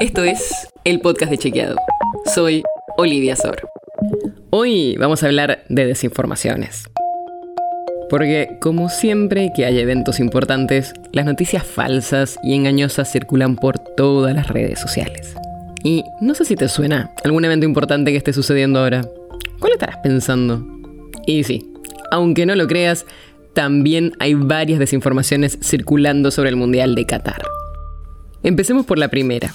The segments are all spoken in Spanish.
Esto es el podcast de Chequeado. Soy Olivia Sor. Hoy vamos a hablar de desinformaciones. Porque, como siempre que hay eventos importantes, las noticias falsas y engañosas circulan por todas las redes sociales. Y no sé si te suena algún evento importante que esté sucediendo ahora. ¿Cuál estarás pensando? Y sí, aunque no lo creas, también hay varias desinformaciones circulando sobre el Mundial de Qatar. Empecemos por la primera.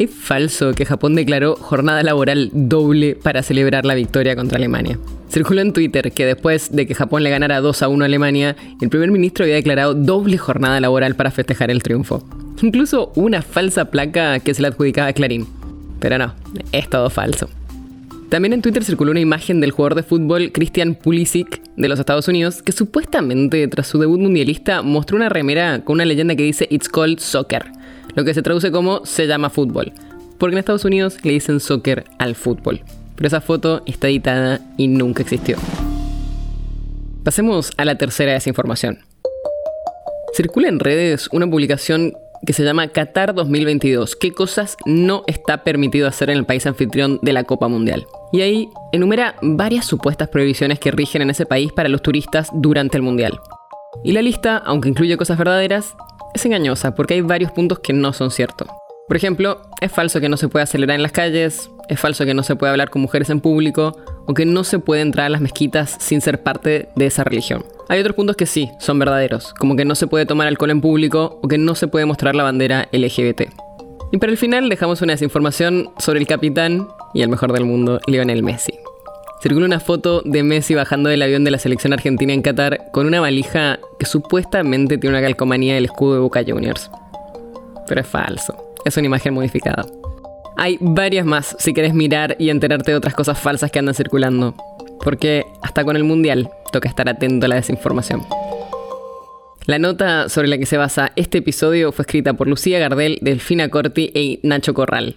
Es falso que Japón declaró jornada laboral doble para celebrar la victoria contra Alemania. Circuló en Twitter que después de que Japón le ganara 2 a 1 a Alemania, el primer ministro había declarado doble jornada laboral para festejar el triunfo. Incluso una falsa placa que se le adjudicaba a Clarín. Pero no, es todo falso. También en Twitter circuló una imagen del jugador de fútbol Christian Pulisic de los Estados Unidos que supuestamente tras su debut mundialista mostró una remera con una leyenda que dice It's called soccer, lo que se traduce como se llama fútbol, porque en Estados Unidos le dicen soccer al fútbol. Pero esa foto está editada y nunca existió. Pasemos a la tercera desinformación. Circula en redes una publicación que se llama Qatar 2022. ¿Qué cosas no está permitido hacer en el país anfitrión de la Copa Mundial? Y ahí enumera varias supuestas prohibiciones que rigen en ese país para los turistas durante el Mundial. Y la lista, aunque incluye cosas verdaderas, es engañosa porque hay varios puntos que no son ciertos. Por ejemplo, es falso que no se pueda acelerar en las calles, es falso que no se pueda hablar con mujeres en público o que no se puede entrar a las mezquitas sin ser parte de esa religión. Hay otros puntos que sí, son verdaderos, como que no se puede tomar alcohol en público o que no se puede mostrar la bandera LGBT. Y para el final dejamos una desinformación sobre el capitán y el mejor del mundo, Lionel Messi. Circula una foto de Messi bajando del avión de la selección argentina en Qatar con una valija que supuestamente tiene una calcomanía del escudo de Boca Juniors. Pero es falso, es una imagen modificada. Hay varias más si querés mirar y enterarte de otras cosas falsas que andan circulando. Porque hasta con el Mundial toca estar atento a la desinformación. La nota sobre la que se basa este episodio fue escrita por Lucía Gardel, Delfina Corti y Nacho Corral.